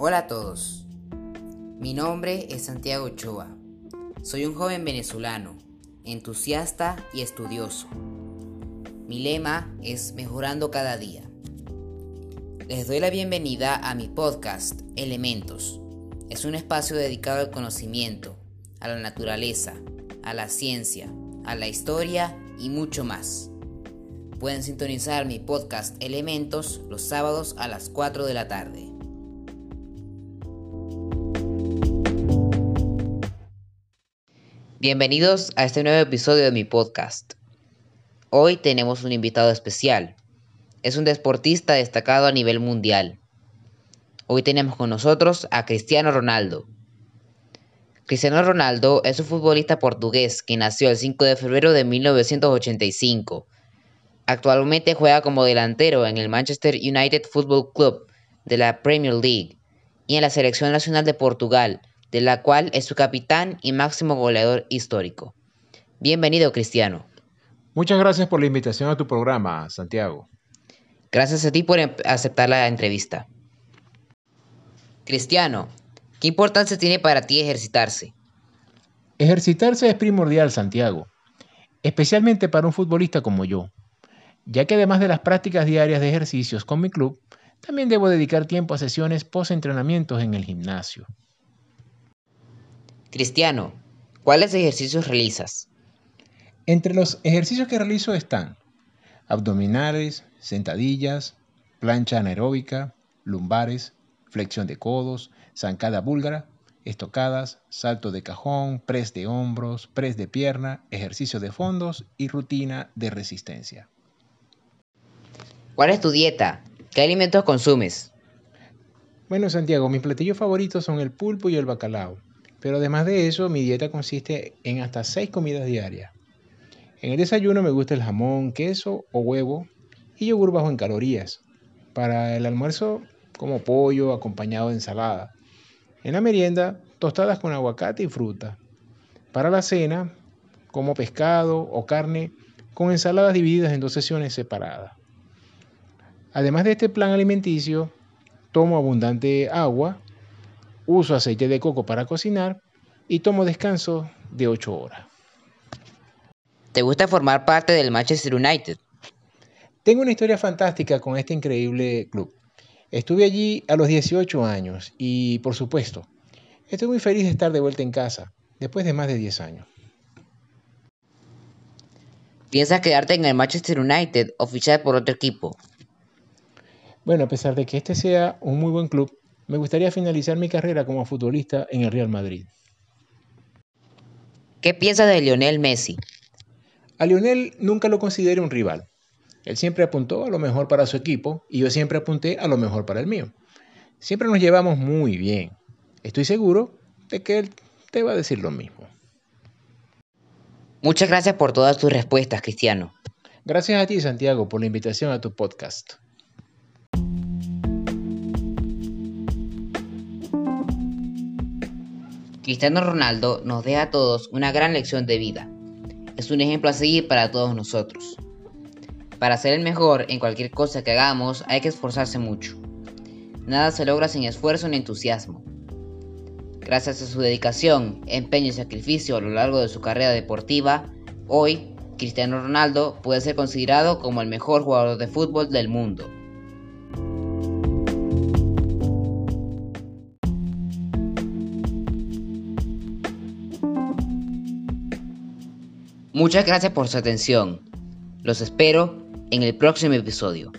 Hola a todos, mi nombre es Santiago Ochoa. Soy un joven venezolano, entusiasta y estudioso. Mi lema es Mejorando cada día. Les doy la bienvenida a mi podcast Elementos. Es un espacio dedicado al conocimiento, a la naturaleza, a la ciencia, a la historia y mucho más. Pueden sintonizar mi podcast Elementos los sábados a las 4 de la tarde. Bienvenidos a este nuevo episodio de mi podcast. Hoy tenemos un invitado especial. Es un deportista destacado a nivel mundial. Hoy tenemos con nosotros a Cristiano Ronaldo. Cristiano Ronaldo es un futbolista portugués que nació el 5 de febrero de 1985. Actualmente juega como delantero en el Manchester United Football Club de la Premier League y en la Selección Nacional de Portugal de la cual es su capitán y máximo goleador histórico. Bienvenido, Cristiano. Muchas gracias por la invitación a tu programa, Santiago. Gracias a ti por em-, aceptar la entrevista. Cristiano, ¿qué importancia tiene para ti ejercitarse? Ejercitarse es primordial, Santiago, especialmente para un futbolista como yo, ya que además de las prácticas diarias de ejercicios con mi club, también debo dedicar tiempo a sesiones post-entrenamientos en el gimnasio. Cristiano, ¿cuáles ejercicios realizas? Entre los ejercicios que realizo están abdominales, sentadillas, plancha anaeróbica, lumbares, flexión de codos, zancada búlgara, estocadas, salto de cajón, press de hombros, press de pierna, ejercicio de fondos y rutina de resistencia. ¿Cuál es tu dieta? ¿Qué alimentos consumes? Bueno, Santiago, mis platillos favoritos son el pulpo y el bacalao. Pero además de eso, mi dieta consiste en hasta seis comidas diarias. En el desayuno me gusta el jamón, queso o huevo y yogur bajo en calorías. Para el almuerzo, como pollo acompañado de ensalada. En la merienda, tostadas con aguacate y fruta. Para la cena, como pescado o carne con ensaladas divididas en dos sesiones separadas. Además de este plan alimenticio, tomo abundante agua uso aceite de coco para cocinar y tomo descanso de 8 horas. ¿Te gusta formar parte del Manchester United? Tengo una historia fantástica con este increíble club. Estuve allí a los 18 años y, por supuesto, estoy muy feliz de estar de vuelta en casa después de más de 10 años. ¿Piensas quedarte en el Manchester United o fichar por otro equipo? Bueno, a pesar de que este sea un muy buen club, me gustaría finalizar mi carrera como futbolista en el Real Madrid. ¿Qué piensas de Lionel Messi? A Lionel nunca lo consideré un rival. Él siempre apuntó a lo mejor para su equipo y yo siempre apunté a lo mejor para el mío. Siempre nos llevamos muy bien. Estoy seguro de que él te va a decir lo mismo. Muchas gracias por todas tus respuestas, Cristiano. Gracias a ti, Santiago, por la invitación a tu podcast. Cristiano Ronaldo nos deja a todos una gran lección de vida. Es un ejemplo a seguir para todos nosotros. Para ser el mejor en cualquier cosa que hagamos hay que esforzarse mucho. Nada se logra sin esfuerzo ni entusiasmo. Gracias a su dedicación, empeño y sacrificio a lo largo de su carrera deportiva, hoy Cristiano Ronaldo puede ser considerado como el mejor jugador de fútbol del mundo. Muchas gracias por su atención. Los espero en el próximo episodio.